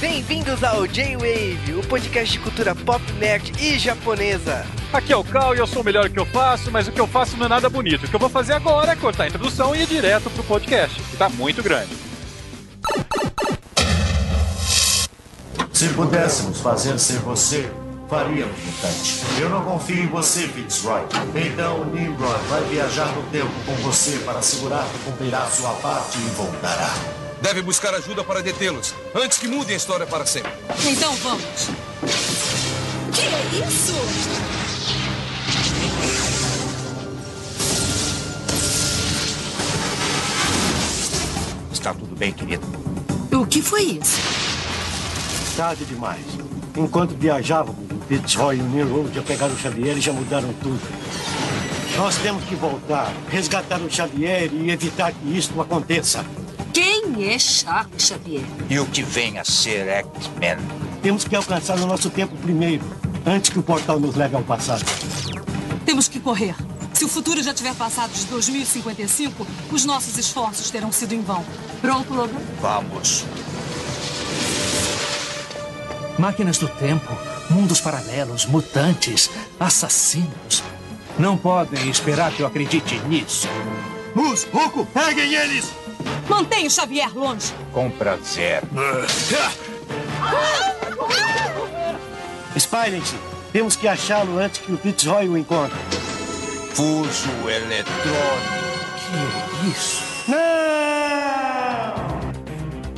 Bem-vindos ao J-Wave, o podcast de cultura pop, nerd e japonesa. Aqui é o Cal e eu sou o melhor que eu faço, mas o que eu faço não é nada bonito. O que eu vou fazer agora é cortar a introdução e ir direto pro podcast, que tá muito grande. Se pudéssemos fazer ser você, faríamos mutante. Eu não confio em você, Fitzroy. Então Nimrod vai viajar no tempo com você para assegurar que cumprirá sua parte e voltará. Deve buscar ajuda para detê-los, antes que mudem a história para sempre. Então vamos. Que é isso? Está tudo bem, querido. O que foi isso? Tarde demais. Enquanto viajávamos, o Fitzroy e o Nimrod já pegaram o Xavier e já mudaram tudo. Nós temos que voltar, resgatar o Xavier e evitar que isso aconteça. Quem é Charles Xavier? E o que vem a ser X-Men? Temos que alcançar o nosso tempo primeiro, antes que o portal nos leve ao passado. Temos que correr. Se o futuro já tiver passado de 2055, os nossos esforços terão sido em vão. Pronto, Logan? Vamos. Máquinas do tempo, mundos paralelos, mutantes, assassinos. Não podem esperar que eu acredite nisso. Mus, Roku, peguem eles! Mantenha o Xavier longe. Com prazer. Spilent, temos que achá-lo antes que o Fitzroy o encontre. Fuso eletrônico. Que é isso?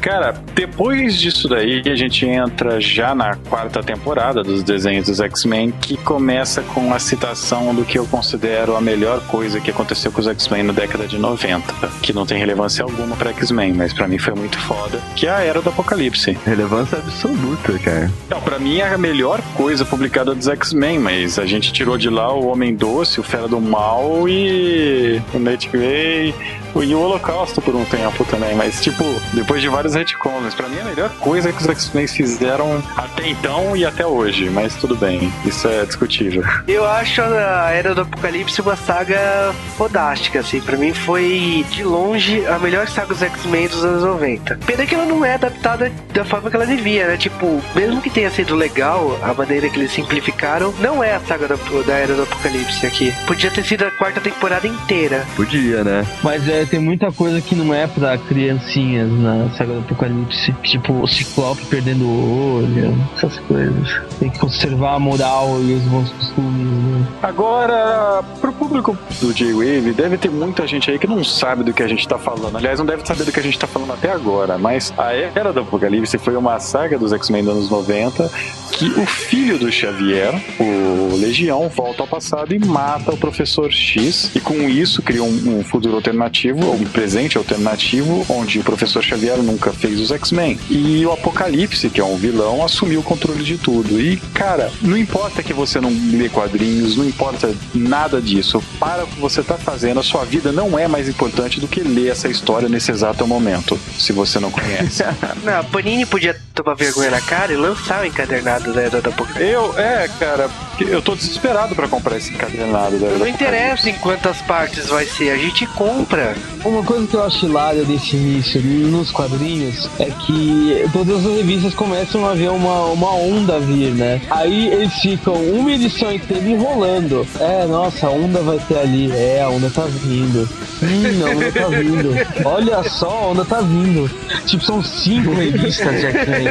Cara, depois disso daí, a gente entra já na quarta temporada dos desenhos dos X-Men, que começa com a citação do que eu considero a melhor coisa que aconteceu com os X-Men na década de 90, que não tem relevância alguma pra X-Men, mas pra mim foi muito foda, que é a Era do Apocalipse. Relevância absoluta, cara. Não, pra mim é a melhor coisa publicada dos X-Men, mas a gente tirou de lá o Homem Doce, o Fera do Mal e o Nightway e o Holocausto por um tempo também, mas tipo, depois de vários retcons, pra mim a melhor coisa que os X-Men fizeram até então e até hoje, mas tudo bem, isso é discutível. Eu acho a Era do Apocalipse uma saga fodástica, assim. Pra mim foi, de longe, a melhor saga dos X-Men dos anos 90. Pena que ela não é adaptada da forma que ela devia, né? Tipo, mesmo que tenha sido legal a maneira que eles simplificaram, não é a saga da, da Era do Apocalipse aqui. Podia ter sido a quarta temporada inteira. Podia, né? Mas é, tem muita coisa que não é pra criancinhas na saga do Apocalipse. Tipo, o Ciclope perdendo o olho, essas coisas. Tem que conservar a moral e os bons costumes, né? Agora, pro público do J-Wave, deve ter muita gente aí que não sabe do que a gente tá falando. Aliás, não deve saber do que a gente tá falando até agora, mas a Era do Apocalipse foi uma saga dos X-Men dos anos 90 que o filho do Xavier, o Legião, volta ao passado e mata o Professor X e com isso cria um, um futuro alternativo, ou um presente alternativo, onde o Professor Xavier nunca fez os X-Men. E o Apocalipse, que é um vilão, assumiu o controle de tudo. E, cara, não importa que você não lê quadrinhos, não importa nada disso. Para o que você tá fazendo, a sua vida não é mais importante do que ler essa história nesse exato momento, se você não conhece. Não, a Panini podia tomar vergonha na cara e lançar o encadernado da Era do Apocalipse. Eu, é, cara, eu tô desesperado pra comprar esse encadernado. Da, Não interessa em quantas partes vai ser, a gente compra. Uma coisa que eu acho hilária desse início nos quadrinhos é que todas as revistas começam a ver uma, uma onda vir, né? Aí eles ficam uma edição inteira enrolando. É, nossa, a onda vai ter ali. É, a onda tá vindo. Hum, a onda tá vindo. Olha só, a onda tá vindo. Tipo, são cinco revistas de X-Men.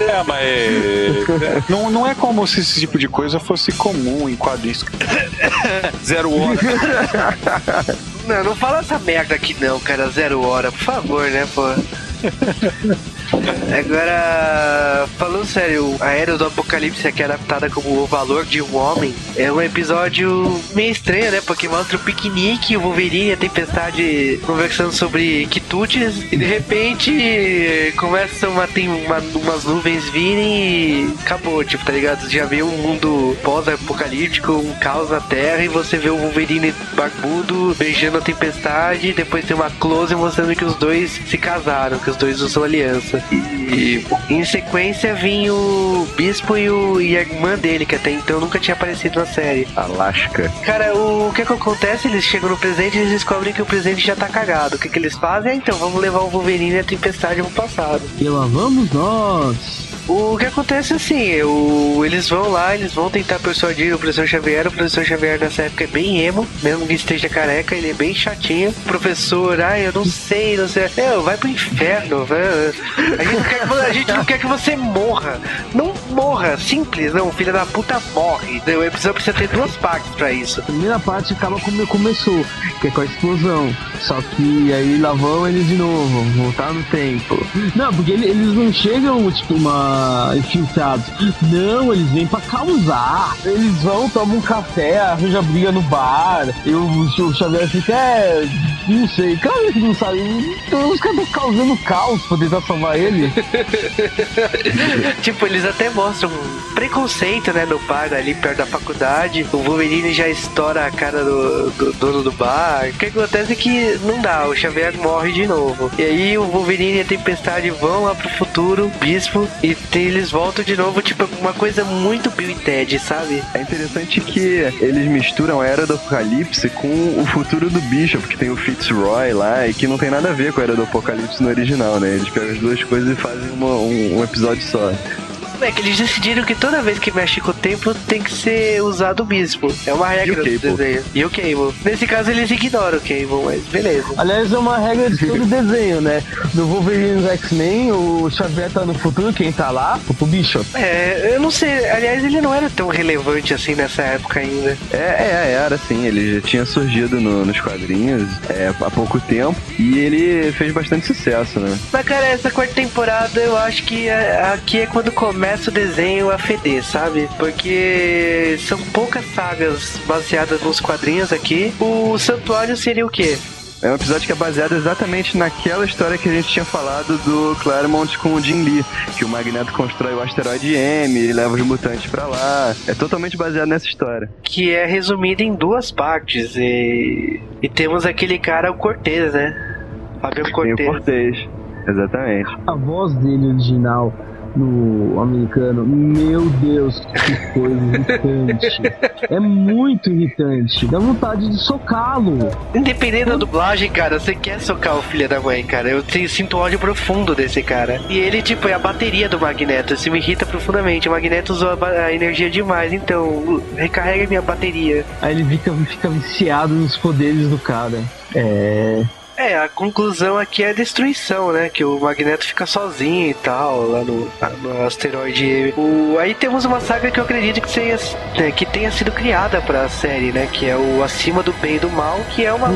É, mas não, não é como se esse tipo de coisa fosse comum em quadrinhos. Zero hora. Não, não fala essa merda aqui não, cara, zero hora, por favor, né, pô. Agora, falando sério, a Era do Apocalipse aqui é adaptada como o valor de um homem é um episódio meio estranho, né? Porque mostra o piquenique, o Wolverine e a Tempestade conversando sobre quitutes e de repente começam a tem uma, umas nuvens virem e acabou, tipo, tá ligado? Já vê um mundo pós-apocalíptico, um caos na Terra e você vê o Wolverine barbudo beijando a Tempestade depois tem uma close mostrando que os dois se casaram, que os dois usam aliança. E em sequência vinha o Bispo e, o, e a irmã dele, que até então nunca tinha aparecido na série. Alaska. Cara, o que que acontece? Eles chegam no presente e eles descobrem que o presente já tá cagado. O que que eles fazem? Ah, então, vamos levar o Wolverine e a Tempestade pro passado. E lá vamos nós. O que acontece é assim, o, eles vão lá, eles vão tentar persuadir o professor Xavier. O professor Xavier nessa época é bem emo, mesmo que esteja careca, ele é bem chatinho. O professor, ah, eu não sei, não sei. É, vai pro inferno, vai. A gente, quer que, a gente não quer que você morra. Não morra, simples, não, filha da puta morre. O episódio precisa ter duas partes pra isso. A primeira parte acaba como começou, que é com a explosão. Só que aí lá vão eles de novo, voltar no tempo. Não, porque ele- eles não chegam, tipo, uma infiltrados. Não, eles vêm pra causar. Eles vão, tomam um café, arranja briga no bar. E o, o Xavier fica, é. Não sei, cara que não sabe. Então, os caras causando caos pra tentar salvar ele. tipo, eles até mostram preconceito, né, no bar ali perto da faculdade. O Wolverine já estoura a cara do, do dono do bar. O que acontece é que não dá, o Xavier morre de novo. E aí o Wolverine e a Tempestade vão lá pro futuro, Bispo, e eles voltam de novo, tipo, uma coisa muito Bill e Ted, sabe? É interessante que eles misturam a Era do Apocalipse com o futuro do Bishop, que tem o Fitzroy lá, e que não tem nada a ver com a Era do Apocalipse no original, né? Eles pegam as duas coisas e fazem uma- um, um episódio só. É que eles decidiram que toda vez que mexe com o tempo tem que ser usado o Bispo. É uma regra do desenho. E o Cable. Nesse caso eles ignoram o Cable, mas beleza. Aliás, é uma regra de todo desenho, né? No Wolverine nos X-Men, o Xavier tá no futuro, quem tá lá? O Bishop. É, eu não sei. Aliás, ele não era tão relevante assim nessa época ainda. É, é, era assim, ele já tinha surgido no- nos quadrinhos é, há pouco tempo e ele fez bastante sucesso, né? Mas, cara, essa quarta temporada eu acho que é- aqui é quando começa o desenho a feder, sabe? Porque são poucas sagas baseadas nos quadrinhos aqui. O Santuário seria o quê? É um episódio que é baseado exatamente naquela história que a gente tinha falado do Claremont com o Jim Lee, que o Magneto constrói o asteroide M e leva os mutantes pra lá. É totalmente baseado nessa história. Que é resumido em duas partes. E, e temos aquele cara, o Cortez, né? Fábio Tem o Cortez. Cortez. Exatamente. A voz dele original no americano, meu Deus, que coisa irritante. É muito irritante. Dá vontade de socá-lo. Independente da dublagem, cara, você quer socar o filho da mãe, cara. Eu sinto ódio profundo desse cara. E ele, tipo, é a bateria do Magneto. Isso me irrita profundamente. O Magneto usou a, energia demais. Então, recarrega minha bateria. Aí ele fica, fica viciado nos poderes do cara. É. É, a conclusão aqui é a destruição, né? Que o Magneto fica sozinho e tal, lá no, no asteroide. O, aí temos uma saga que eu acredito que, seja, né, que tenha sido criada pra série, né? Que é o Acima do Bem e do Mal, que é uma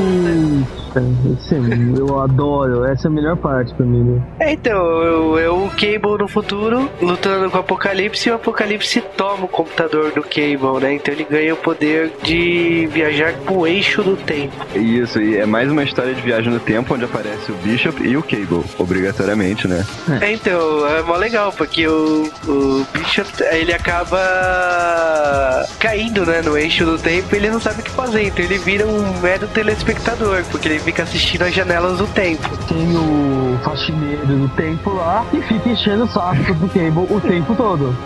Puta, é- eu adoro. Essa é a melhor parte pra mim. né? É, então, eu, eu, o Cable no futuro lutando com o Apocalipse e o Apocalipse toma o computador do Cable, né? Então ele ganha o poder de viajar pro eixo do tempo. Isso, e é mais uma história de viagem no tempo onde aparece o Bishop e o Cable, obrigatoriamente, né? É, então, é mó legal, porque o, o Bishop, ele acaba caindo, né, no eixo do tempo e ele não sabe o que fazer, então ele vira um mero telespectador, porque ele fica assistindo as janelas do tempo. Tem o faxineiro do tempo lá e fica enchendo o saco do Cable o tempo todo.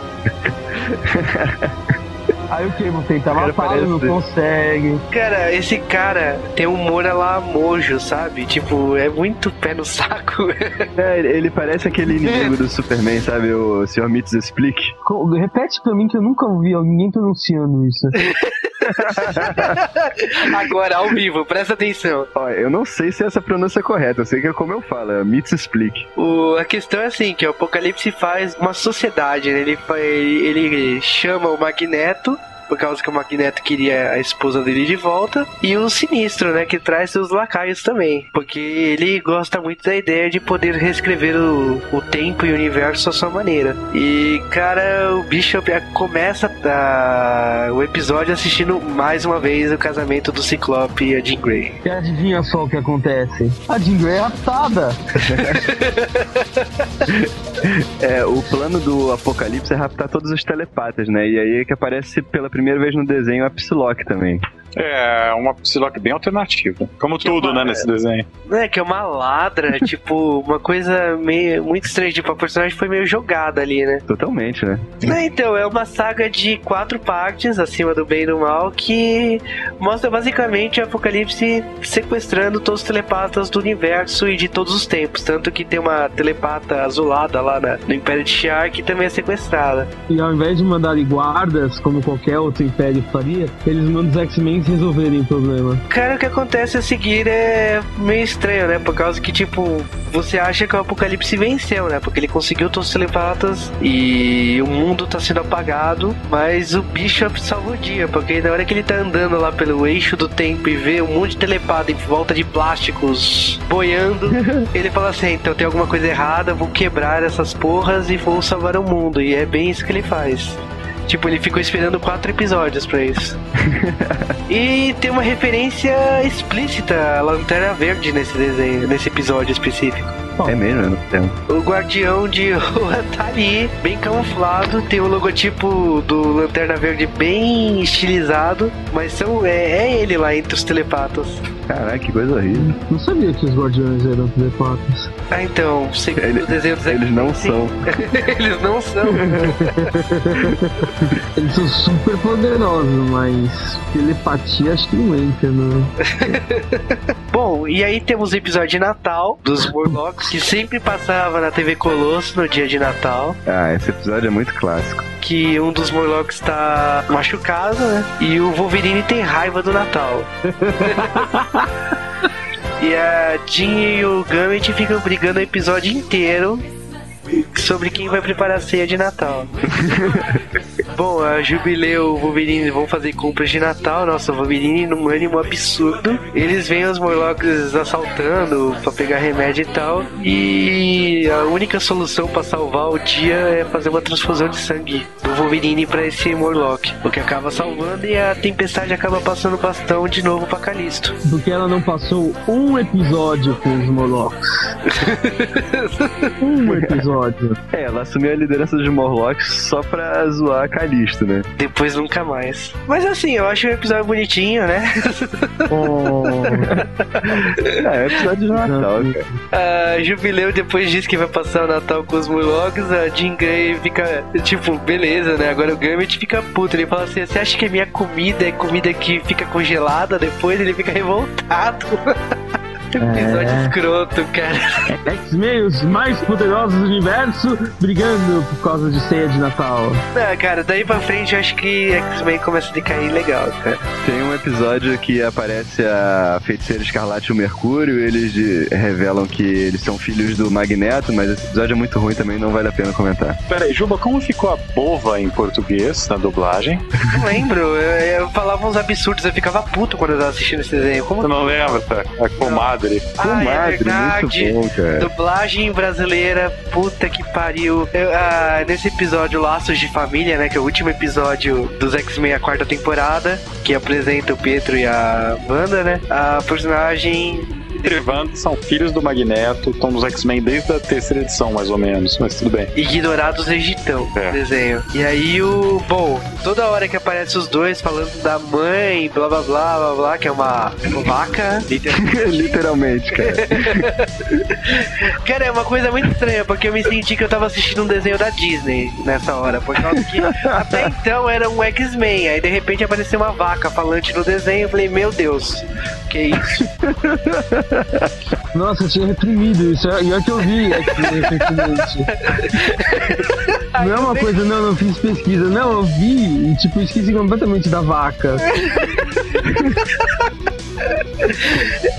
Aí o Cable tenta não parece- Tipo, consegue. Cara, esse cara tem um humor a lá mojo, sabe? Tipo, é muito pé no saco. É, ele- parece aquele inimigo do Superman, sabe? O Sr. Mitz Explique. Repete pra mim que eu nunca ouvi ninguém pronunciando isso. Agora, ao vivo, presta atenção. Ó, eu não sei se essa pronúncia é correta, eu sei que é como eu falo, é Mitz Explique. O, a questão é assim, que o Apocalipse faz uma sociedade, né? Ele, ele, ele chama o Magneto, por causa que o Magneto queria a esposa dele de volta, e o Sinistro, né? Que traz seus lacaios também. Porque ele gosta muito da ideia de poder reescrever o, o tempo e o universo à sua maneira. E, cara, o Bishop eh, começa a- o episódio assistindo mais uma vez o casamento do Ciclope e a Jean Grey. E adivinha só o que acontece? A Jean Grey é raptada. É, o plano do Apocalipse é raptar todos os telepatas, né? E aí é que aparece pela primeira primeira vez no desenho a Psylocke também. É, uma Psylocke bem alternativa. Como tudo, né, nesse desenho. É, que é uma ladra, tipo, uma coisa meio muito estranha. Tipo, a personagem foi meio jogada ali, né? Totalmente, né? Né, então, é uma saga de quatro partes, acima do bem e do mal, que mostra basicamente o Apocalipse sequestrando todos os telepatas do universo e de todos os tempos. Tanto que tem uma telepata azulada lá na- no Império de Shi'ar que também é sequestrada. E ao invés de mandarem guardas, como qualquer outro império faria, eles mandam os X-Men resolverem o problema. Cara, o que acontece a seguir é meio estranho, né? Por causa que, tipo, você acha que o Apocalipse venceu, né? Porque ele conseguiu todos os telepatas e o mundo tá sendo apagado, mas o Bishop salva o dia, porque na hora que ele tá andando lá pelo eixo do tempo e vê um monte de telepata em volta de plásticos boiando, ele fala assim: então tem alguma coisa errada, vou quebrar essas porras e vou salvar o mundo. E é bem isso que ele faz. Tipo, ele ficou esperando quatro episódios pra isso. E tem uma referência explícita à Lanterna Verde nesse desenho, nesse episódio específico. É mesmo, eu não entendo. O Guardião de Rua tá ali, bem camuflado, tem o logotipo do Lanterna Verde bem estilizado, mas são, é, é ele lá entre os telepatas. Caraca, que coisa horrível. Não sabia que os guardiões eram telepatas. Ah, então, segundo Ele- o desenho dos Eles não são. eles não são. Eles são super poderosos, mas telepatia acho que não entra, não. Bom, e aí temos o episódio de Natal dos Morlocks, que sempre passava na TV Colosso no dia de Natal. Ah, esse episódio é muito clássico. que um dos Morlocks tá machucado, né? E o Wolverine tem raiva do Natal. e a Jean e o Gambit ficam brigando o episódio inteiro sobre quem vai preparar a ceia de Natal. Bom, a Jubileu e o Wolverine vão fazer compras de Natal. Nossa, o Wolverine num ânimo absurdo. Eles veem os Morlocks assaltando pra pegar remédio e tal. E a única solução pra salvar o dia é fazer uma transfusão de sangue do Wolverine pra esse Morlock. O que acaba salvando e a Tempestade acaba passando o bastão de novo pra Calisto. Porque ela não passou um episódio com os Morlocks. um episódio. É, ela assumiu a liderança dos Morlocks só pra zoar a Calisto, né? Depois nunca mais. Mas assim, eu acho o episódio bonitinho, né? Oh, Ah, é episódio de Natal, cara. A Jubileu depois diz que vai passar o Natal com os Murlocs, a Jean Grey fica tipo, beleza, né? Agora o Gambit fica puto. Ele fala assim: Você acha que a minha comida é comida que fica congelada depois? Ele fica revoltado. Episódio É. escroto, cara. X-Men, os mais poderosos do universo, brigando por causa de ceia de Natal. Não, cara, daí pra frente eu acho que X-Men começa a decair legal, cara. Tem um episódio que aparece a feiticeira Escarlate e o Mercúrio, e eles de- revelam que eles são filhos do Magneto, mas esse episódio é muito ruim também, não vale a pena comentar. Pera aí, Juba, como ficou a bova em português na dublagem? Não lembro, eu, eu falava uns absurdos, eu ficava puto quando eu tava assistindo esse desenho. Como Você não lembra, tá? A comadre. Ah, é Comadre, muito bom, cara. Dublagem brasileira, puta que pariu. Eu, ah, nesse episódio Laços de Família, né? Que é o último episódio dos X-Men, a quarta temporada, que apresenta o Pietro e a Wanda, né? A personagem. Peter Wanda são filhos do Magneto, estão nos X-Men desde a terceira edição, mais ou menos, mas tudo bem. Ignorados Egitão, É. desenho. E aí o. Bom, toda hora que aparece os dois falando da mãe, blá blá blá blá blá, que é uma vaca, literalmente. Literalmente, cara. Cara, é uma coisa muito estranha, porque eu me senti que eu tava assistindo um desenho da Disney nessa hora. Por causa que até então era um X-Men. Aí de repente apareceu uma vaca falante no desenho. Eu falei, meu Deus, que isso? Nossa, eu tinha reprimido isso. E olha que eu vi X-Men recentemente. Não é uma coisa, não, não fiz pesquisa. Não, eu vi e, tipo, esqueci completamente da vaca.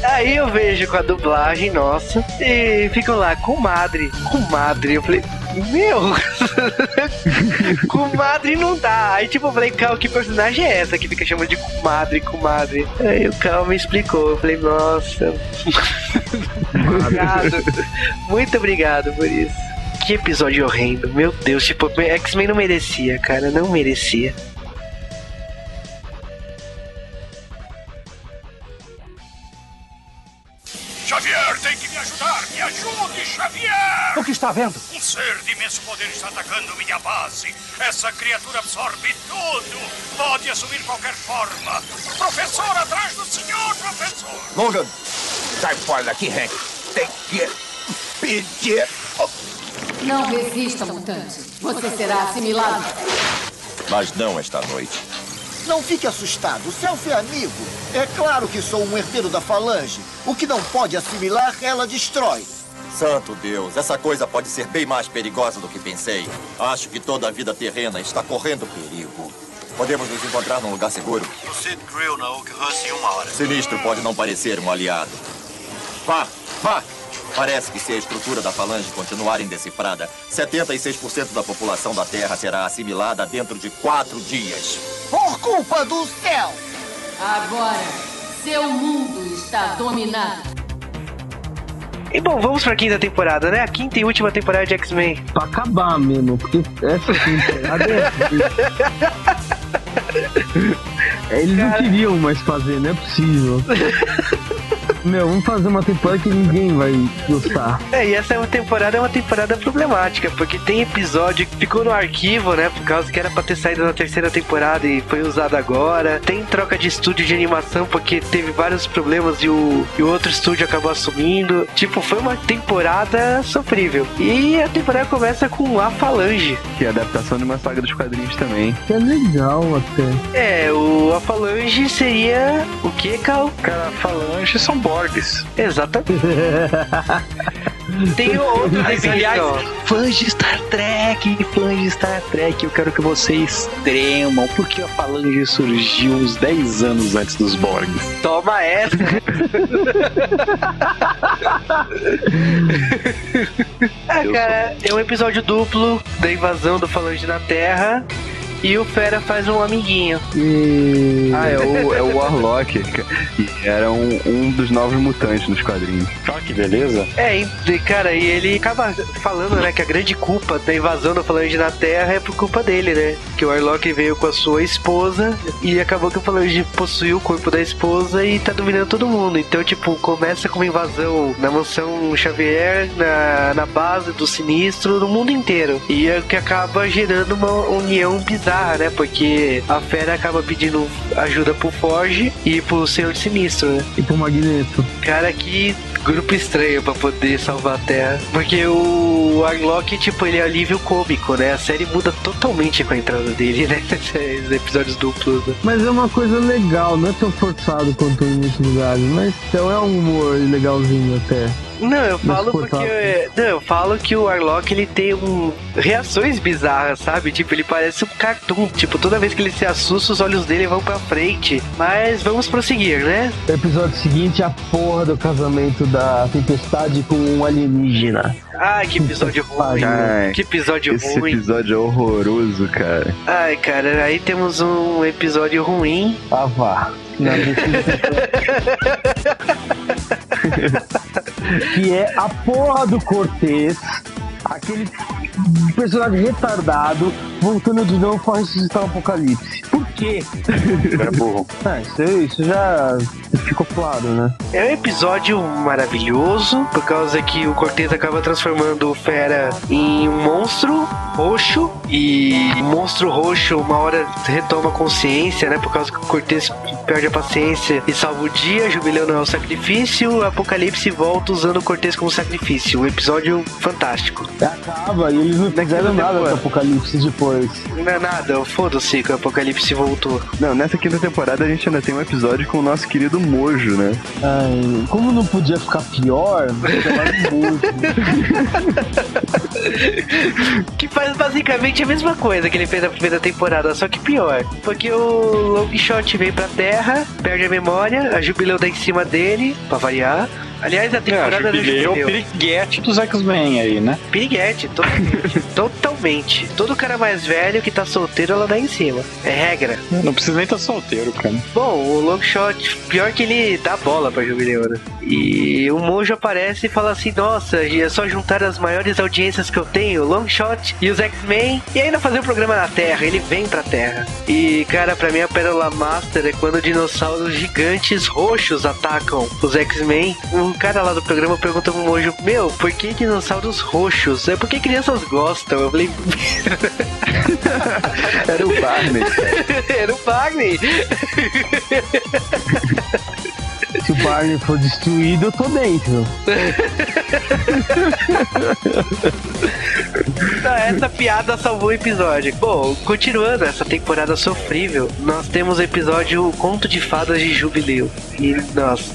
Aí eu vejo com a dublagem, nossa, e fico lá, comadre, comadre. Eu falei, meu, comadre não dá. Aí tipo, eu falei, Cal, que personagem é essa que fica chamando de comadre, comadre? Aí o Cal me explicou. Eu falei, nossa, obrigado, muito obrigado por isso. Que episódio horrendo, meu Deus, tipo, X-Men não merecia, cara, não merecia. O que está vendo? Um ser de imenso poder está atacando minha base. Essa criatura absorve tudo. Pode assumir qualquer forma. Professor, atrás do senhor, professor! Logan, sai fora daqui, Hank. Tem que pedir. Não resista, mutante. Você será assimilado. Mas não esta noite. Não fique assustado, Self é amigo. É claro que sou um herdeiro da Falange. O que não pode assimilar, ela destrói. Santo Deus, essa coisa pode ser bem mais perigosa do que pensei. Acho que toda a vida terrena está correndo perigo. Podemos nos encontrar num lugar seguro? No Sid Grill na Oak Rush em uma hora. Sinistro pode não parecer um aliado. Vá, vá! Parece que se a estrutura da falange continuar indecifrada, 76% da população da Terra será assimilada dentro de quatro dias. Por culpa do céu! Agora, seu mundo está dominado. E bom, vamos pra quinta temporada, né? A quinta e última temporada de X-Men. Pra acabar mesmo, porque essa temporada é. Eles não queriam mais fazer, não é possível. Meu, vamos fazer uma temporada que ninguém vai gostar. É, e essa é uma temporada é uma temporada problemática, porque tem episódio que ficou no arquivo, né? Por causa que era pra ter saído na terceira temporada e foi usado agora. Tem troca de estúdio de animação, porque teve vários problemas e o, e o outro estúdio acabou assumindo. Tipo, foi uma temporada sofrível. E a temporada começa com a Falange. Que é a adaptação de uma saga dos quadrinhos também. Que é legal até. É, o a Falange seria o que, Cal? Cara, a Falange são Borgs. Exatamente. Tem outro aliás, fãs de Star Trek, fãs de Star Trek, eu quero que vocês tremam, porque a Falange surgiu uns 10 anos antes dos Borgs. Toma essa! ah, cara, é um episódio duplo da invasão do Falange na Terra. E o Fera faz um amiguinho. E... Ah, é o, é o Warlock, que era um, um dos novos mutantes nos quadrinhos. Ah, que beleza. É, e, cara, e ele acaba falando, né, que a grande culpa da invasão do Falange na Terra é por culpa dele, né? Que o Warlock veio com a sua esposa e acabou que o Falange possuiu o corpo da esposa e tá dominando todo mundo. Então, tipo, começa com uma invasão na mansão Xavier, na, na base do Sinistro, no mundo inteiro. E é o que acaba gerando uma união bizarra né? Porque a Fera acaba pedindo ajuda pro Forge e pro Senhor Sinistro, né? E pro Magneto. Cara, que grupo estranho pra poder salvar a Terra. Porque o Arlok, tipo, ele é alívio cômico, né? A série muda totalmente com a entrada dele, né? Os episódios duplos. Né? Mas é uma coisa legal, não é tão forçado quanto em muitos lugares, mas então é um humor legalzinho até. Não, eu falo porque. Não, eu falo que o Arlok ele tem um. reações bizarras, sabe? Tipo, ele parece um cartoon. Tipo, toda vez que ele se assusta, os olhos dele vão pra frente. Mas vamos prosseguir, né? Episódio seguinte é a porra do casamento da tempestade com um alienígena. Ai, que episódio ruim. Ai, que episódio esse ruim. episódio é horroroso, cara. Ai, cara, aí temos um episódio ruim. Ah, vá. Não, que é a porra do Cortez, aquele personagem retardado, voltando de novo para ressuscitar o apocalipse. Por quê? É burro. Ah, isso, isso já ficou claro, né? É um episódio maravilhoso, por causa que o Cortez acaba transformando o Fera em um monstro roxo, e o monstro roxo uma hora retoma consciência, né? Por causa que o Cortez perde a paciência e salva o dia, jubilando ao sacrifício, o Apocalipse volta usando o Cortez como sacrifício. Um episódio fantástico. Acaba, e eles não fizeram nada do Apocalipse depois. Não é nada, foda-se que o Apocalipse voltou. Não, nessa quinta temporada a gente ainda tem um episódio com o nosso querido Mojo, né? Ai, como não podia ficar pior, Mojo. que faz basicamente a mesma coisa que ele fez na primeira temporada, só que pior. Porque o Longshot veio pra Terra, perde a memória, a Jubileu dá em cima dele, pra variar. Aliás, a temporada é, a Jubileu é o piriguete dos X-Men aí, né? Piriguete, totalmente. totalmente. Todo cara mais velho que tá solteiro, ela dá em cima. É regra. Não precisa nem estar tá solteiro, cara. Bom, o Longshot, pior que ele dá bola pra Jubileu, né? E o Monjo aparece e fala assim: Nossa, é só juntar as maiores audiências que eu tenho, Longshot e os X-Men, e ainda fazer um programa na Terra. Ele vem pra Terra. E, cara, pra mim a pérola master é quando dinossauros gigantes roxos atacam os X-Men. O cara lá do programa perguntou pro Mojo, meu, por que dinossauros roxos? É porque crianças gostam. Eu falei, Era o Barney. era o Barney. Se o Barney for destruído, eu tô dentro. Então, essa piada salvou o episódio. Bom, continuando essa temporada sofrível, nós temos o episódio Conto de Fadas de Jubileu. E, nossa.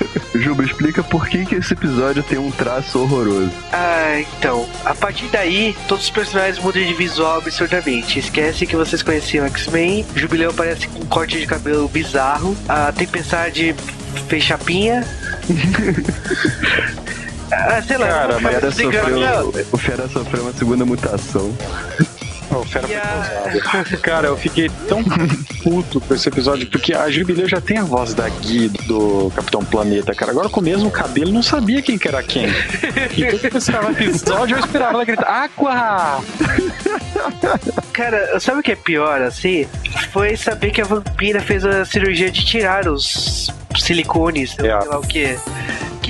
Juba, explica por que, que esse episódio tem um traço horroroso. Ah, então. A partir daí, todos os personagens mudam de visual absurdamente. Esquece que vocês conheciam X-Men. Jubileu aparece com um corte de cabelo bizarro. A Tempestade fez chapinha. ah, sei lá. Cara, mas sofreu, o Fera sofreu uma segunda mutação. O Fera foi. Cara, eu fiquei tão puto com esse episódio, porque a Jubileu já tem a voz da Gui do Capitão Planeta, cara. Agora com o mesmo cabelo, não sabia quem que era quem. E todo que pensava episódio, eu esperava ela gritar, Aqua! Cara, sabe o que é pior, assim? Foi saber que a vampira fez a cirurgia de tirar os silicones, sei lá o que.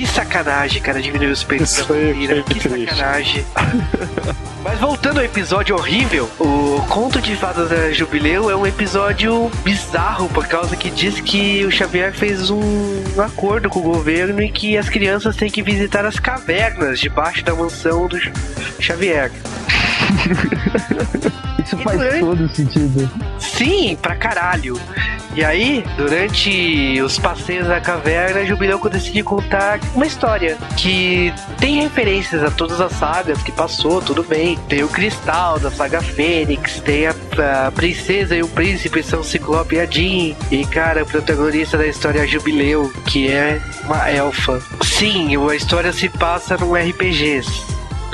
Que sacanagem, cara, diminuir os peitos da vampira. Que sacanagem. Mas voltando ao episódio horrível, o Conto de Fadas da Jubileu é um episódio bizarro, por causa que diz que o Xavier fez um acordo com o governo e que as crianças têm que visitar as cavernas debaixo da mansão do Xavier. Isso faz todo sentido. Sim, pra caralho. E aí, durante os passeios da caverna, Jubileu decide contar uma história que tem referências a todas as sagas que passou, tudo bem. Tem o Cristal da saga Fênix, tem a, a Princesa e o Príncipe são Ciclope e a Jean. E, cara, o protagonista da história é Jubileu, que é uma elfa. Sim, a história se passa num RPG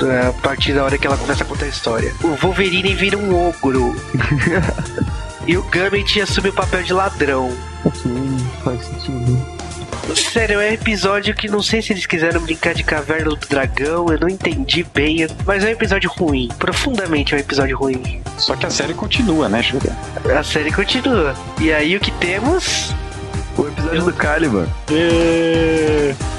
a partir da hora que ela começa a contar a história. O Wolverine vira um ogro. e o Gambit assume o papel de ladrão. Sim, faz sentido. Sério, é um episódio que não sei se eles quiseram brincar de Caverna do Dragão, eu não entendi bem, mas é um episódio ruim. Profundamente é um episódio ruim. Só que a série continua, né, Júlia? A série continua. E aí o que temos? O episódio do Caliban.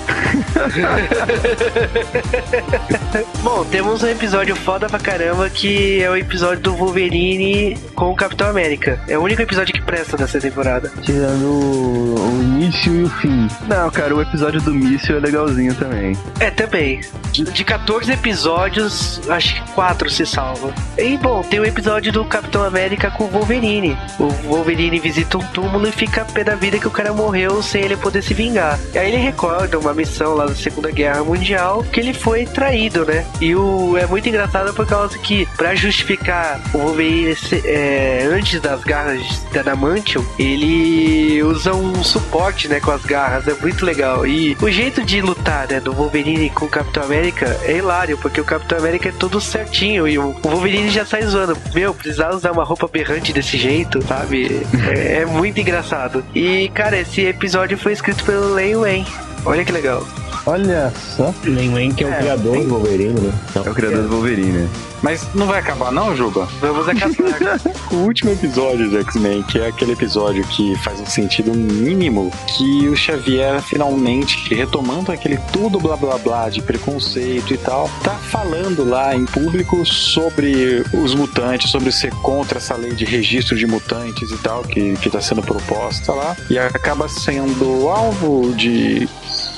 Bom, temos um episódio foda pra caramba que é o episódio do Wolverine com o Capitão América. É o único episódio que presta dessa temporada. Tirando o, início e o fim. Não, cara, o episódio do míssil é legalzinho também. É, também. De, de 14 episódios, acho que 4 se salvam. E, bom, tem o episódio do Capitão América com o Wolverine. O Wolverine visita um túmulo e fica pé da vida que o cara morreu sem ele poder se vingar. E aí ele recorda uma missão lá da Segunda Guerra Mundial que ele foi traído, né? E o, é muito engraçado por causa que, pra justificar o Wolverine é, antes das garras da Adamantium, ele usa um suporte, né, com as garras. É muito legal. E o jeito de lutar, né, do Wolverine com o Capitão América é hilário, porque o Capitão América é todo certinho e o Wolverine já sai zoando. Meu, precisar usar uma roupa berrante desse jeito, sabe? É, é muito engraçado. E, cara, esse episódio foi escrito pelo Lei Wayne. Olha que legal. Olha só. Len Wen, que é, o criador do Wolverine, né? É o criador do Wolverine. Mas não vai acabar não, Juba? Vamos acabar. o último episódio de X-Men, que é aquele episódio que faz um sentido mínimo, que o Xavier finalmente, retomando aquele tudo blá blá blá de preconceito e tal, tá falando lá em público sobre os mutantes, sobre ser contra essa lei de registro de mutantes e tal, que, que tá sendo proposta lá, e acaba sendo alvo de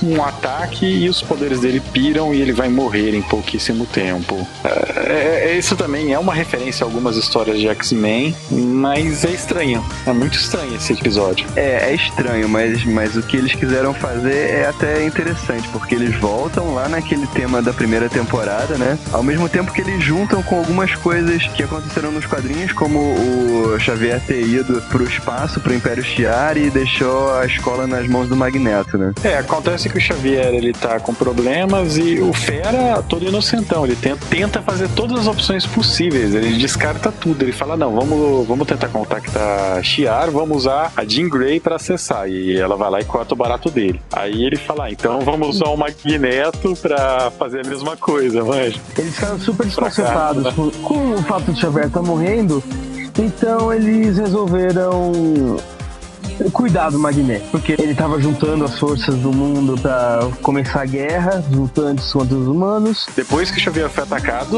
um ataque e os poderes dele piram e ele vai morrer em pouquíssimo tempo. É, é, isso também é uma referência a algumas histórias de X-Men, mas é estranho. É muito estranho esse episódio. É, é estranho, mas, mas o que eles quiseram fazer é até interessante, porque eles voltam lá naquele tema da primeira temporada, né? Ao mesmo tempo que eles juntam com algumas coisas que aconteceram nos quadrinhos, como o Xavier ter ido pro espaço, pro Império Shi'ar e deixou a escola nas mãos do Magneto, né? É, acontece que o Xavier ele tá com problemas e o Fera, todo inocentão, ele tenta, tenta fazer todas as opções possíveis, ele descarta tudo. Ele fala: não, vamos, vamos tentar contactar Shiar, vamos usar a Jean Grey para acessar. E ela vai lá e corta o barato dele. Aí ele fala: ah, então vamos usar o Magneto para fazer a mesma coisa, mas. Eles ficaram super desconcertados. Com o fato de Xavier estar tá morrendo, Então eles resolveram cuidar do Magneto, porque ele estava juntando as forças do mundo para começar a guerra, os mutantes contra os humanos. Depois que Xavier foi atacado,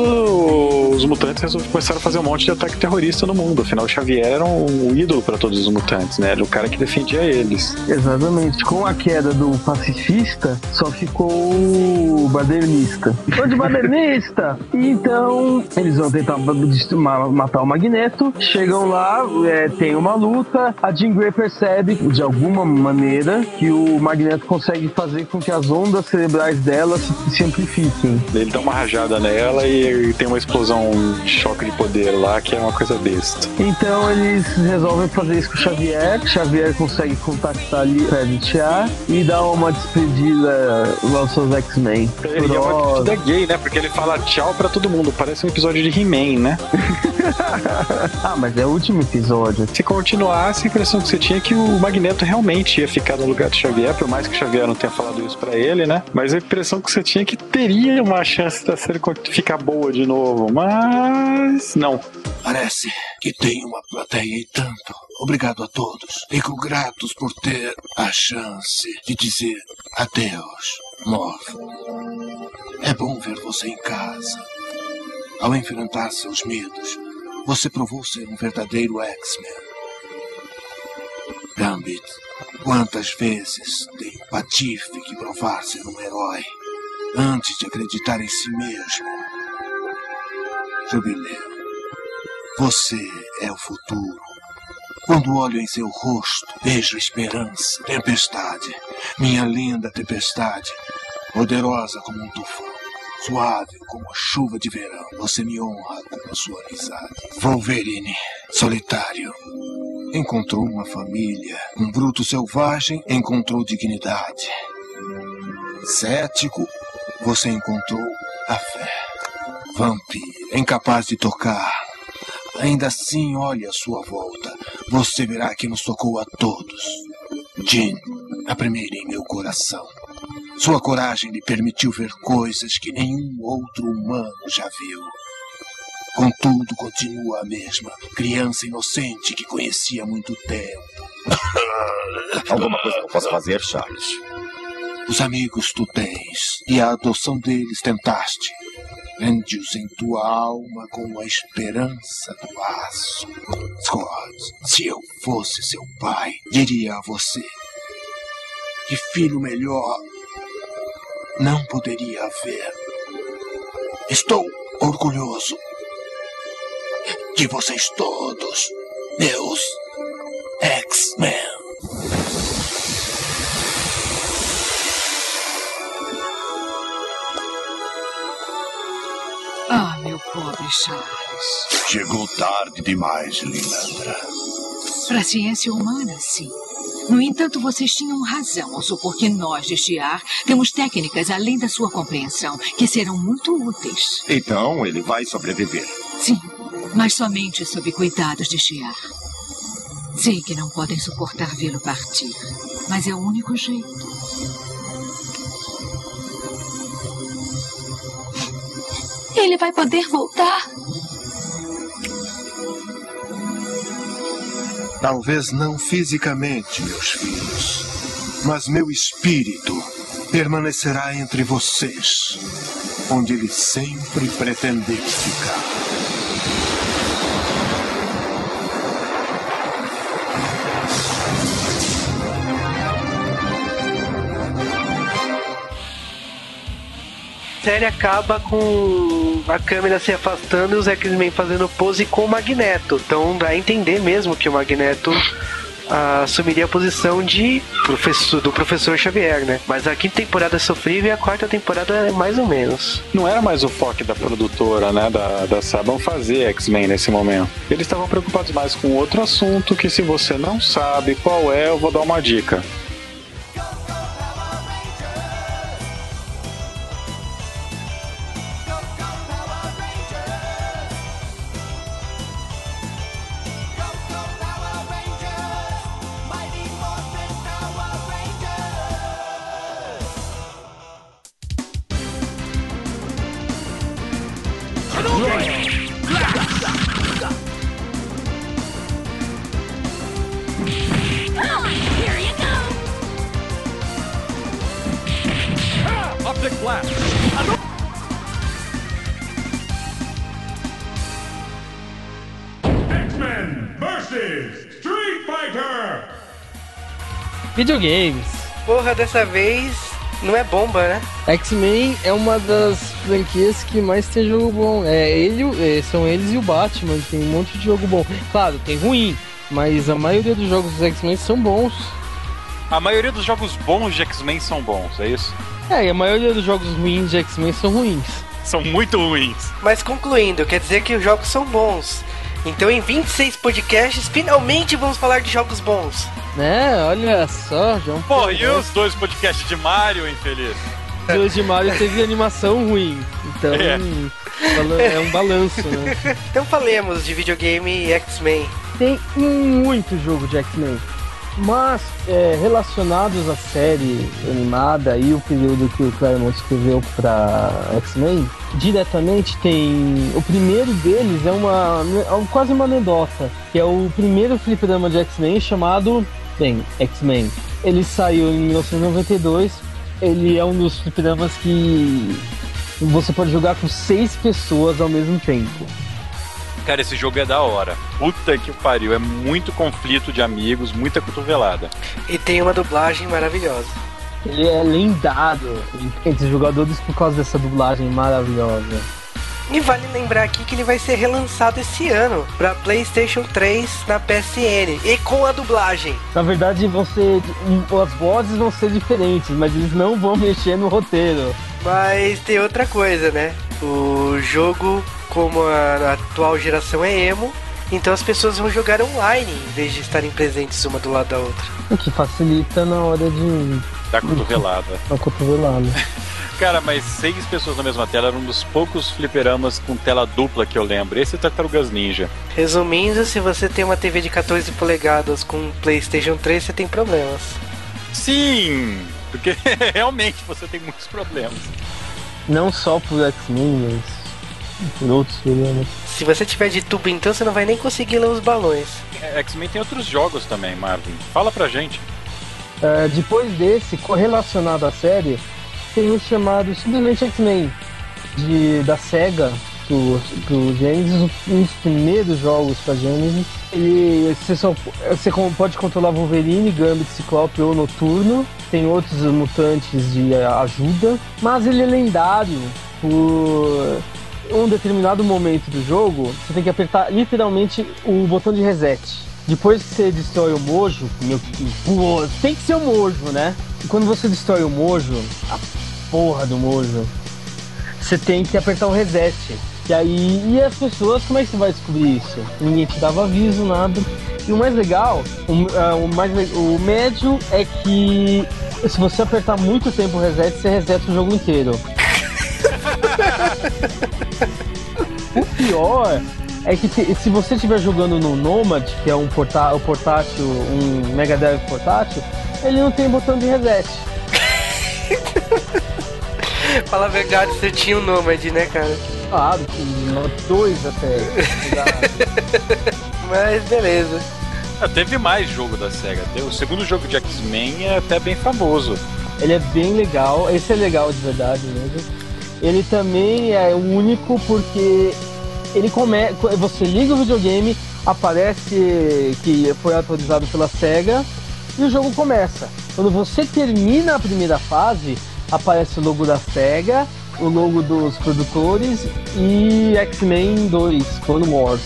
os mutantes começaram a fazer um monte de ataque terrorista no mundo. Afinal, Xavier era um ídolo para todos os mutantes, né? Era o cara que defendia eles. Exatamente. Com a queda do pacifista, só ficou o badernista. Ô de badernista! Então, eles vão tentar ma- matar o Magneto. Chegam lá, é, tem uma luta. A Jean Grey percebe, de alguma maneira, que o Magneto consegue fazer com que as ondas cerebrais dela se, se amplifiquem. Ele dá uma rajada nela e tem uma explosão de choque de poder lá, que é uma coisa besta. Então eles resolvem fazer isso com o Xavier. Xavier consegue contactar ali Tia e dá uma despedida aos seus X-Men. Ele é uma despedida gay, né? Porque ele fala tchau pra todo mundo. Parece um episódio de He-Man, né? ah, mas é o último episódio. Se continuasse, a impressão que você tinha é que o Magneto realmente ia ficar no lugar do Xavier, por mais que o Xavier não tenha falado isso pra ele, né? Mas a impressão que você tinha é que teria uma chance da série ficar boa de novo. Mas. Não. Parece que tem uma plateia e tanto. Obrigado a todos. Fico gratos por ter a chance de dizer adeus, Morph. É bom ver você em casa. Ao enfrentar seus medos, você provou ser um verdadeiro X-Men. Gambit, quantas vezes tem o patife que provar ser um herói antes de acreditar em si mesmo? Jubileu, você é o futuro. Quando olho em seu rosto, vejo esperança. Tempestade, minha linda tempestade, poderosa como um tufão, suave como a chuva de verão. Você me honra com sua amizade. Wolverine, solitário, encontrou uma família. Um bruto selvagem encontrou dignidade. Cético, você encontrou a fé. Vampiro, incapaz de tocar. Ainda assim, olhe à sua volta. Você verá que nos tocou a todos. Jean, a primeira em meu coração. Sua coragem lhe permitiu ver coisas que nenhum outro humano já viu. Contudo, continua a mesma, criança inocente que conhecia há muito tempo. Alguma coisa que eu possa fazer, Charles? Os amigos tu tens, e a adoção deles tentaste. Prende-os em tua alma com a esperança do aço. Scott, se eu fosse seu pai, diria a você que filho melhor não poderia haver. Estou orgulhoso de vocês todos, meus X-Men. Ah, meu pobre Charles. Chegou tarde demais, Lilandra. Para a ciência humana, sim. No entanto, vocês tinham razão ao supor que nós, de Shiar, temos técnicas além da sua compreensão que serão muito úteis. Então ele vai sobreviver. Sim, mas somente sob cuidados de Shiar. Sei que não podem suportar vê-lo partir, mas é o único jeito. Ele vai poder voltar? Talvez não fisicamente, meus filhos, mas meu espírito permanecerá entre vocês, onde ele sempre pretendeu ficar. Série acaba com a câmera se afastando e os X-Men fazendo pose com o Magneto. Então dá a entender mesmo que o Magneto ah, assumiria a posição de professor, do professor Xavier, né? Mas a quinta temporada é sofrível e a quarta temporada é mais ou menos. Não era mais o foco da produtora, né, da, da Saban fazer X-Men nesse momento. Eles estavam preocupados mais com outro assunto que se você não sabe qual é, eu vou dar uma dica. Videogames. Porra, dessa vez não é bomba, né? X-Men é uma das franquias que mais tem jogo bom. É, ele, é, são eles e o Batman, tem um monte de jogo bom. Claro, tem ruim, mas a maioria dos jogos dos X-Men são bons. A maioria dos jogos bons de X-Men são bons, é isso? É, e a maioria dos jogos ruins de X-Men são ruins. São muito ruins. Mas concluindo, quer dizer que os jogos são bons. Então em 26 podcasts, finalmente vamos falar de jogos bons. Né, olha só, João. Pô, e os dois podcasts de Mario, infeliz? Os dois de Mario teve animação ruim. Então, É. é um balanço, né? Então falemos de videogame e X-Men. Tem muito jogo de X-Men. Mas é, relacionados à série animada e o período que o Claremont escreveu para X-Men, diretamente tem. O primeiro deles é uma. é quase uma anedota, que é o primeiro fliperama de X-Men chamado. Bem, X-Men. Ele saiu em 1992. Ele é um dos fliperamas que você pode jogar com seis pessoas ao mesmo tempo. Cara, esse jogo é da hora. Puta que pariu, é muito conflito de amigos, muita cotovelada. E tem uma dublagem maravilhosa. Ele é lendário entre os jogadores por causa dessa dublagem maravilhosa. E vale lembrar aqui que ele vai ser relançado esse ano para PlayStation 3 na PSN e com a dublagem. Na verdade, você, as vozes vão ser diferentes, mas eles não vão mexer no roteiro. Mas tem outra coisa, né? O jogo, como a, a atual geração é emo, então as pessoas vão jogar online em vez de estarem presentes uma do lado da outra. O que facilita na hora de. Da cotovelada. A cotovelada. Cara, mas seis pessoas na mesma tela era um dos poucos fliperamas com tela dupla que eu lembro. Esse é Tartarugas Ninja. Resumindo, se você tem uma TV de 14 polegadas com PlayStation 3, você tem problemas. Sim! Porque realmente você tem muitos problemas. Não só por X-Men, mas por outros programas. Se você tiver de tubo, então você não vai nem conseguir ler os balões. É, X-Men tem outros jogos também, Marvin. Fala pra gente. É, depois desse, correlacionado à série, tem um chamado simplesmente X-Men, de- da SEGA, pro, pro Genesis, um dos primeiros jogos pra Genesis. E você, só, você pode controlar Wolverine, Gambit, Ciclope ou Noturno. Tem outros mutantes de ajuda. Mas ele é lendário por um determinado momento do jogo. Você tem que apertar literalmente o botão de reset. Depois que você destrói o Mojo, meu, tem que ser o Mojo, né? E quando você destrói o Mojo, a porra do Mojo, você tem que apertar o reset. E aí, e as pessoas, como é que você vai descobrir isso? Ninguém te dava aviso, nada. E o mais legal, o, ah, o mais, o médio é que se você apertar muito tempo o reset, você reseta o jogo inteiro. o pior é que te- se você estiver jogando no Nomad, que é um porta, o portátil, um Mega Drive portátil, ele não tem botão de reset. Fala a verdade, você tinha um Nomad, né, cara? Claro, que dois até. Mas beleza. Ah, teve mais jogo da SEGA. O segundo jogo de X-Men é até bem famoso. Ele é bem legal, esse é legal de verdade mesmo. Ele também é único porque ele come... você liga o videogame, aparece que foi atualizado pela SEGA e o jogo começa. Quando você termina a primeira fase, aparece o logo da SEGA, o logo dos produtores e X-Men 2, Clone Wars.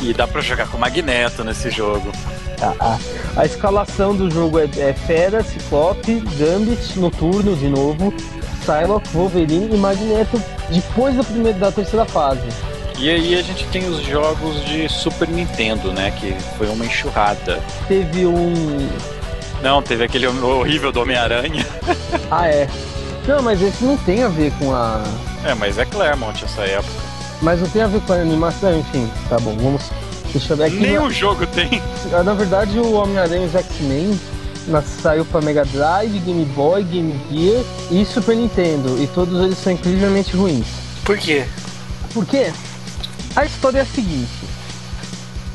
E dá pra jogar com Magneto nesse jogo. A, a- a escalação do jogo é, é Fera, Ciclope, Gambit, Noturno de novo, Psylocke, Wolverine e Magneto depois da, primeira, da terceira fase. E aí a gente tem os jogos de Super Nintendo, né? Que foi uma enxurrada. Teve um. Não, teve aquele horrível do Homem-Aranha. Ah, é. Não, mas esse não tem a ver com a. É, mas é Claremont essa época. Mas não tem a ver com a animação, enfim. Tá bom, vamos. Deixa eu ver aqui. Nem o jogo tem. Ah, Na verdade, o Homem-Aranha e os X-Men na- saiu para Mega Drive, Game Boy, Game Gear e Super Nintendo. E todos eles são incrivelmente ruins. Por quê? Por quê? A história é a seguinte: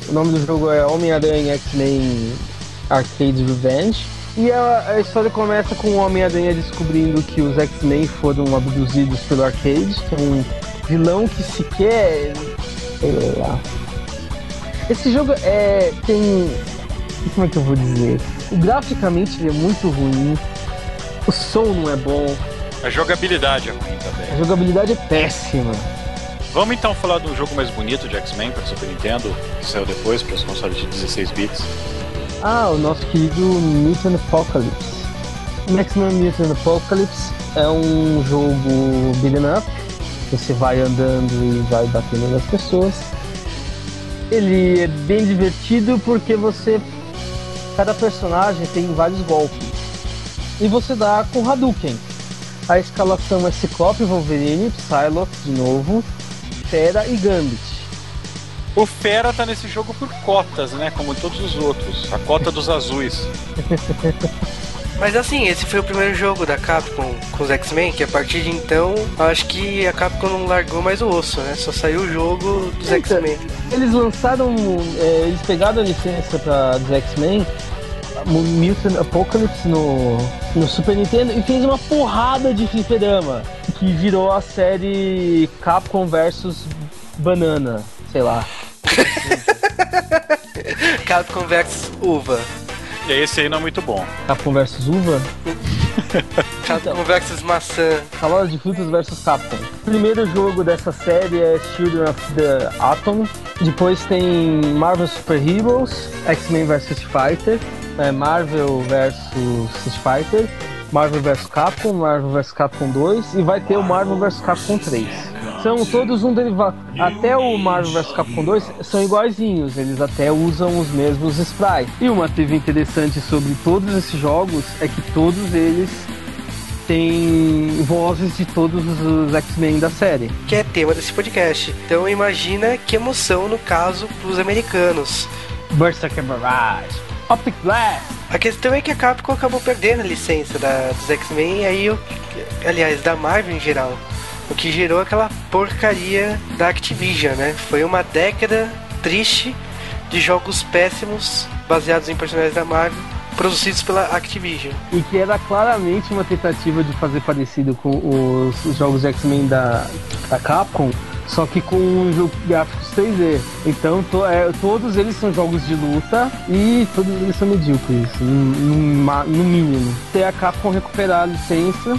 o nome do jogo é Homem-Aranha X-Men Arcade Revenge. E a, a história começa com o Homem-Aranha descobrindo que os X-Men foram abduzidos pelo Arcade, que é um vilão que sequer. sei lá. Esse jogo é. tem. Como é que eu vou dizer? Graficamente ele é muito ruim. O som não é bom. A jogabilidade é ruim também. A jogabilidade é péssima. Vamos então falar do jogo mais bonito de X-Men para Super Nintendo, que saiu depois para os consoles de 16 bits. Ah, o nosso querido Mutant Apocalypse. Maximum Mutant Apocalypse é um jogo beat'em up. Você vai andando e vai batendo nas pessoas. Ele é bem divertido porque você. Cada personagem tem vários golpes. E você dá com Hadouken. A escalação é Ciclope, Wolverine, Psylocke de novo, Fera e Gambit. O Fera tá nesse jogo por cotas, né? Como todos os outros. A cota dos azuis. Mas assim, esse foi o primeiro jogo da Capcom com os X-Men, que a partir de então, acho que a Capcom não largou mais o osso, né? Só saiu o jogo dos X-Men. Eles lançaram. é, eles pegaram a licença pra, dos X-Men, Mutant Apocalypse no, no Super Nintendo e fez uma porrada de fliperama. Que virou a série Capcom versus Banana, sei lá. Capcom vs Uva. E esse aí não é muito bom. Capcom versus Uva? Capcom vs Maçã. Salada de frutas versus Capcom. O primeiro jogo dessa série é Children of the Atom. Depois tem Marvel Super Heroes, X-Men vs Street Fighter, é, Marvel vs Street Fighter, Marvel vs Capcom, Marvel vs Capcom 2 e vai ter o Marvel vs Capcom 3. São todos um derivado. Até o Marvel vs Capcom 2 são iguaizinhos, eles até usam os mesmos sprites. E uma trivia interessante sobre todos esses jogos é que todos eles têm vozes de todos os X-Men da série. Que é tema desse podcast. Então imagina que emoção no caso pros americanos. Berserker Barrage, Optic Blast. A questão é que a Capcom acabou perdendo a licença da, dos X-Men e aí, aliás, da Marvel em geral. O que gerou aquela porcaria da Activision, né? Foi uma década triste de jogos péssimos baseados em personagens da Marvel produzidos pela Activision. E que era claramente uma tentativa de fazer parecido com os, os jogos X-Men da, da Capcom, só que com jogo gráficos 3D. Então to, é, todos eles são jogos de luta e todos eles são medíocres, no, no, mínimo. Até a Capcom recuperar a licença,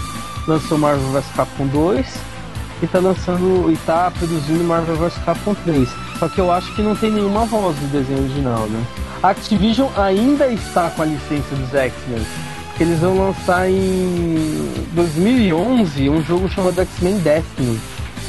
lançou Marvel vs Capcom 2 e tá lançando e tá produzindo Marvel vs Capcom 3. Só que eu acho que não tem nenhuma voz do desenho original, né? A Activision ainda está com a licença dos X-Men. Eles vão lançar em 2011 um jogo chamado X-Men Destiny.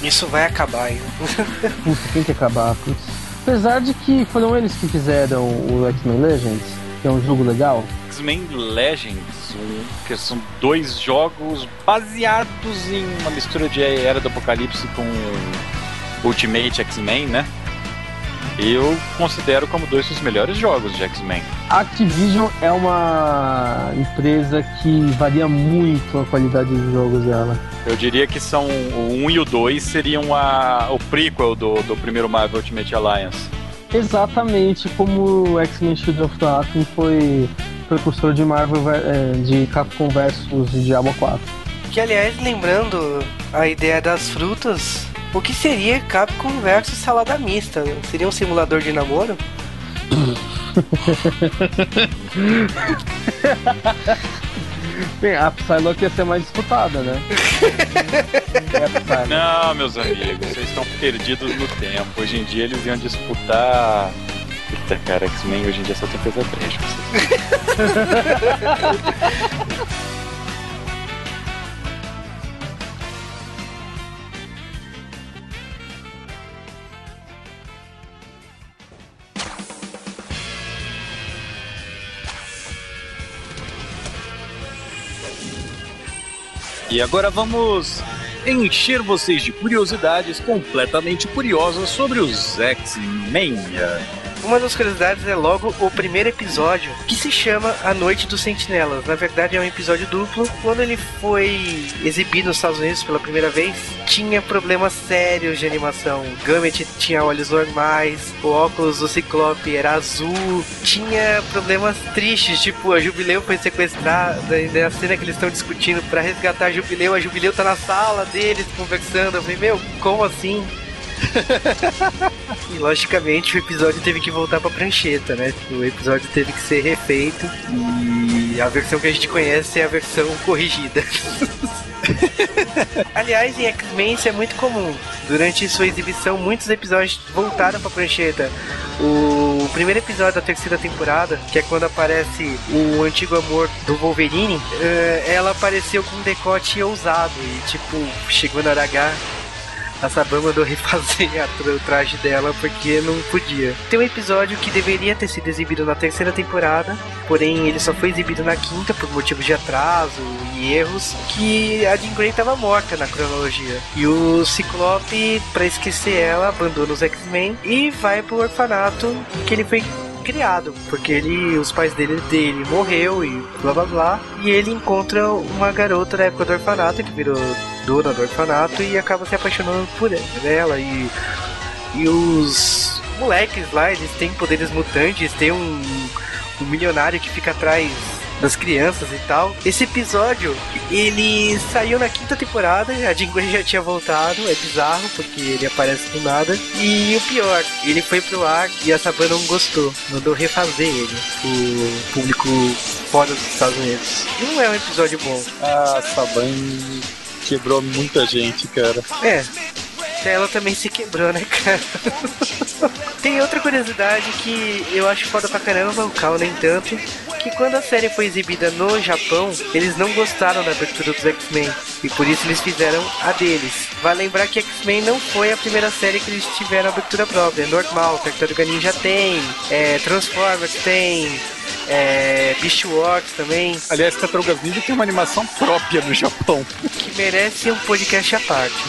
Isso vai acabar, hein? Puta, tem que acabar, putz. Apesar de que foram eles que fizeram o X-Men Legends, que é um jogo legal. X-Men Legends, um- que são dois jogos baseados em uma mistura de Era do Apocalipse com Ultimate X-Men, né? Eu considero como dois dos melhores jogos de X-Men. A Activision é uma empresa que varia muito a qualidade dos jogos dela. Eu diria que são o 1 e o 2 seriam a, o prequel do, do primeiro Marvel Ultimate Alliance. Exatamente como o X-Men Shield of the Atom foi precursor de Marvel eh, de Capcom versus Diablo 4. Que aliás, lembrando a ideia das frutas, o que seria Capcom versus salada mista? Seria um simulador de namoro? Bem, a Psylocke ia ser mais disputada, né? É. Não, meus amigos, vocês estão perdidos no tempo. Hoje em dia eles iam disputar. Puta, cara, X-Men hoje em dia só tem coisa trash. E agora vamos encher vocês de curiosidades completamente curiosas sobre os X-Men. Uma das curiosidades é logo o primeiro episódio, que se chama A Noite dos Sentinelas. Na verdade, é um episódio duplo. Quando ele foi exibido nos Estados Unidos pela primeira vez, tinha problemas sérios de animação. O Gambit tinha olhos normais, o óculos do Ciclope era azul, tinha problemas tristes, tipo a Jubileu foi sequestrada, na cena que eles estão discutindo para resgatar a Jubileu, a Jubileu tá na sala deles conversando. Eu falei, meu, como assim? E logicamente o episódio teve que voltar pra prancheta, né? O episódio teve que ser refeito e a versão que a gente conhece é a versão corrigida. Aliás, em X-Men isso é muito comum. Durante sua exibição, muitos episódios voltaram pra prancheta. O primeiro episódio da terceira temporada, que é quando aparece o antigo amor do Wolverine, eh, ela apareceu com um decote ousado e, tipo, chegou na hora H, a Saban mandou refazer o traje dela porque não podia. Tem um episódio que deveria ter sido exibido na terceira temporada, porém ele só foi exibido na quinta por motivos de atraso e erros, que a Jean Grey estava morta na cronologia. E o Ciclope, para esquecer ela, abandona os X-Men e vai pro orfanato que ele foi criado, porque ele, os pais dele, dele morreu e blá blá blá, e ele encontra uma garota da época do orfanato que virou dona do orfanato e acaba se apaixonando por ela e e os moleques lá, eles têm poderes mutantes, tem um, um milionário que fica atrás das crianças e tal. Esse episódio, ele saiu na quinta temporada, a Jean Grey já tinha voltado, é bizarro, porque ele aparece do nada. E o pior, ele foi pro ar e a Saban não gostou, mandou refazer ele, o público fora dos Estados Unidos. Não é um episódio bom. Ah, Saban quebrou muita gente, cara. É, ela também se quebrou, né, cara? Tem outra curiosidade que eu acho foda pra caramba, o Cal nem tanto, que quando a série foi exibida no Japão, eles não gostaram da abertura dos X-Men, e por isso eles fizeram a deles. Vale lembrar que X-Men não foi a primeira série que eles tiveram abertura própria, normal, Tartaruga Ninja tem, é, Transformers tem, é, Beast Wars também. Aliás, Tartarugas Ninja tem uma animação própria no Japão. Que merece um podcast à parte.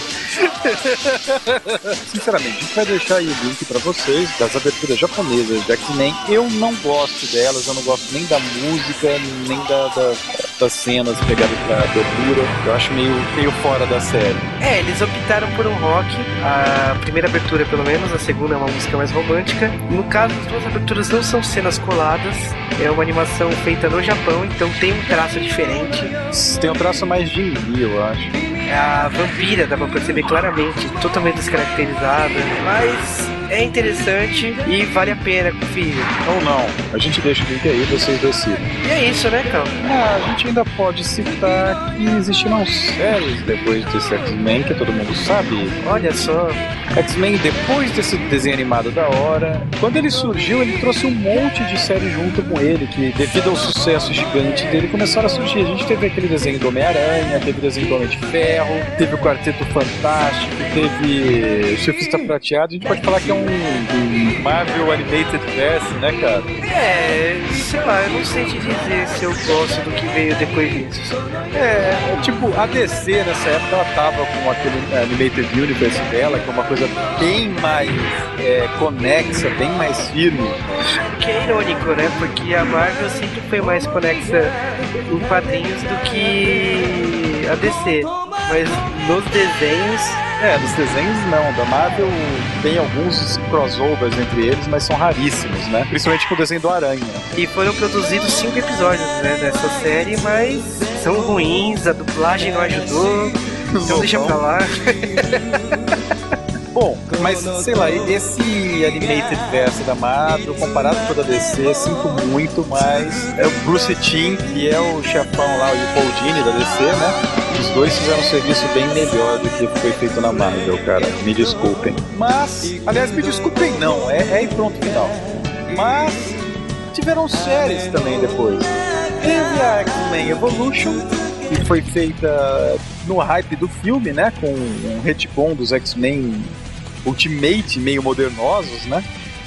Sinceramente, a gente vai deixar aí o link pra vocês das aberturas japonesas de X-Men. Eu não gosto delas, eu não gosto nem da música, nem da, da das cenas pegadas pra abertura. Eu acho meio, meio fora da série. É, eles optaram por um rock, a primeira abertura pelo menos, a segunda é uma música mais romântica. No caso, as duas aberturas não são cenas coladas, é uma animação feita no Japão, então tem um traço diferente. Tem um traço mais de indie, eu acho. A vampira dá pra perceber claramente, totalmente descaracterizada, mas é interessante e vale a pena conferir. Ou não, a gente deixa o link aí, vocês decidem. E é isso, né, Cal? Ah, a gente ainda pode citar que existiram séries depois desse X-Men, que todo mundo sabe. Olha só. X-Men, depois desse desenho animado da hora, quando ele surgiu, ele trouxe um monte de série junto com ele, que devido ao sucesso gigante dele, começaram a surgir. A gente teve aquele desenho do Homem-Aranha, teve o desenho do Homem de Ferro, teve o Quarteto Fantástico, teve o Surfista Prateado. A gente pode falar que é um, um Marvel Animated Verse, né, cara? É, sei lá, eu não sei te dizer se eu gosto do que veio depois disso. É, tipo, a DC nessa época ela tava com aquele Animated Universe dela, que é uma coisa bem mais é, conexa, bem mais firme. Que é irônico, né? Porque a Marvel sempre foi mais conexa em quadrinhos do que a DC. Mas nos desenhos. É, nos desenhos não. Da Marvel tem alguns crossovers entre eles, mas são raríssimos, né? Principalmente com o desenho do Aranha. E foram produzidos cinco episódios, né, dessa série, mas são ruins, a dublagem não ajudou. Então deixa pra lá. Mas sei lá, esse Animated Verse da Marvel, comparado com o da DC, sinto muito, mas é o Bruce Timm, que é o chefão lá, o Paul Dini da DC, né? Os dois fizeram um serviço bem melhor do que foi feito na Marvel, cara. Me desculpem. Mas, aliás, me desculpem não, é, é e pronto final. Mas tiveram séries também depois. Teve a X-Men Evolution, que foi feita no hype do filme, né? Com um retcon dos X-Men Ultimate meio modernosos, né?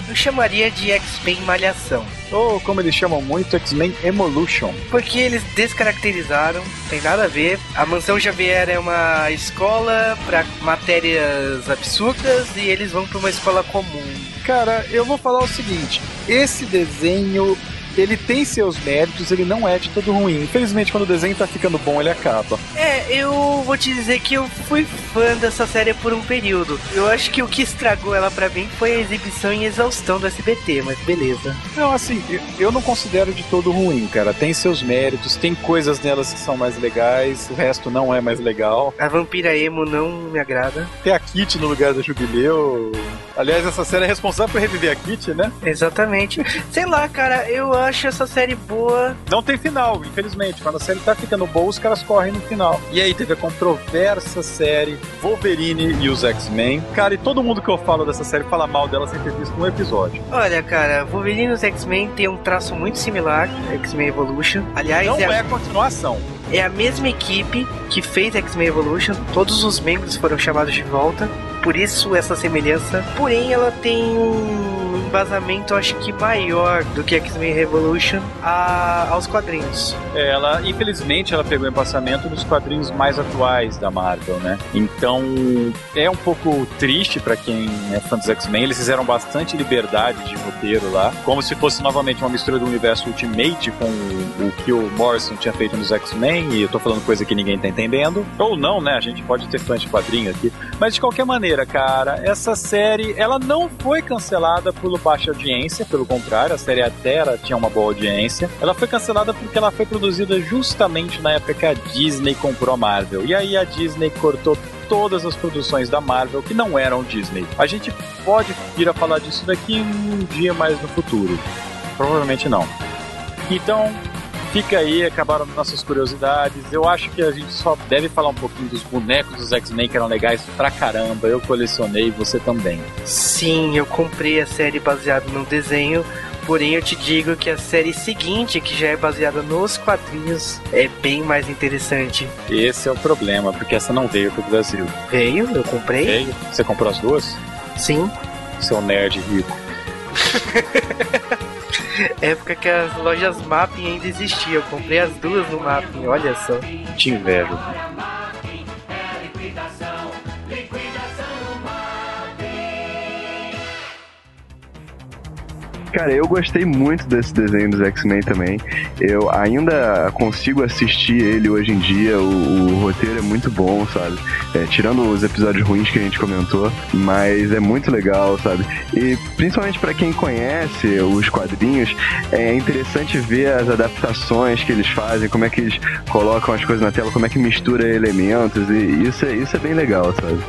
Eu chamaria de X-Men Malhação. Ou como eles chamam muito, X-Men Evolution. Porque eles descaracterizaram, tem nada a ver. A Mansão Xavier é uma escola para matérias absurdas e eles vão para uma escola comum. Cara, eu vou falar o seguinte: esse desenho ele tem seus méritos, ele não é de todo ruim. Infelizmente, quando o desenho tá ficando bom, ele acaba. É, eu vou te dizer que eu fui fã dessa série por um período. Eu acho que o que estragou ela pra mim foi a exibição em exaustão do SBT, mas beleza. Não, assim, eu, não considero de todo ruim, cara. Tem seus méritos, tem coisas nelas que são mais legais, o resto não é mais legal. A vampira emo não me agrada. Tem a Kitty no lugar da Jubileu. Aliás, essa série é responsável por reviver a Kitty, né? Exatamente. Sei lá, cara, eu acho essa série boa. Não tem final, infelizmente. Quando a série tá ficando boa, os caras correm no final. E aí teve a controversa série Wolverine e os X-Men. Cara, e todo mundo que eu falo dessa série fala mal dela sem ter visto um episódio. Olha, cara, Wolverine e os X-Men tem um traço muito similar, X-Men Evolution. Aliás, Não é, é a continuação. é a mesma equipe que fez X-Men Evolution. Todos os membros foram chamados de volta. Por isso essa semelhança. Porém, ela tem um embasamento, acho que maior do que X-Men Revolution a- aos quadrinhos. É, ela, infelizmente, ela pegou embaçamento dos quadrinhos mais atuais da Marvel, né? Então, é um pouco triste pra quem é fã dos X-Men. Eles fizeram bastante liberdade de roteiro lá, como se fosse novamente uma mistura do universo Ultimate com o que o Morrison tinha feito nos X-Men, e eu tô falando coisa que ninguém tá entendendo. Ou não, né? A gente pode ter fãs de quadrinho aqui. Mas de qualquer maneira, cara, essa série, ela não foi cancelada por baixa audiência, pelo contrário, a série até ela tinha uma boa audiência. Ela foi cancelada porque ela foi produzida justamente na época que a Disney comprou a Marvel. E aí a Disney cortou todas as produções da Marvel que não eram Disney. A gente pode vir a falar disso daqui um dia mais no futuro. Provavelmente não. Então, fica aí, acabaram nossas curiosidades. Eu acho que a gente só deve falar um pouquinho dos bonecos dos X-Men que eram legais pra caramba. Eu colecionei, você também. Sim, eu comprei a série baseada no desenho. Porém, eu te digo que a série seguinte, que já é baseada nos quadrinhos, é bem mais interessante. Esse é o problema, porque essa não veio pro Brasil. Veio, eu comprei. Veio? Você comprou as duas? Sim. Seu nerd rico. Época que as lojas Mapping ainda existiam. Eu comprei as duas no Mapping, olha só. Te Cara, eu gostei muito desse desenho dos X-Men também. Eu ainda consigo assistir ele hoje em dia. O, o roteiro é muito bom, sabe? É, tirando os episódios ruins que a gente comentou, mas é muito legal, sabe? E principalmente pra quem conhece os quadrinhos, é interessante ver as adaptações que eles fazem, como é que eles colocam as coisas na tela, como é que mistura elementos, e isso é, isso é bem legal, sabe?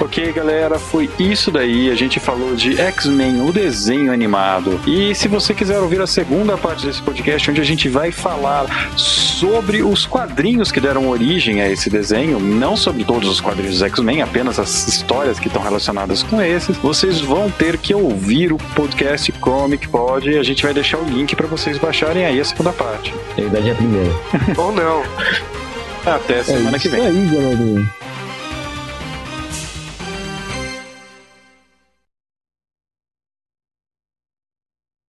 Ok, galera, foi isso daí. A gente falou de X-Men, o desenho animado. E se você quiser ouvir a segunda parte desse podcast, onde a gente vai falar sobre os quadrinhos que deram origem a esse desenho, não sobre todos os quadrinhos dos X-Men, apenas as histórias que estão relacionadas com esses, vocês vão ter que ouvir o podcast Comic Pod e a gente vai deixar o link para vocês baixarem aí a segunda parte. Na verdade é a primeira. Ou não. Até semana que vem. aí, galera.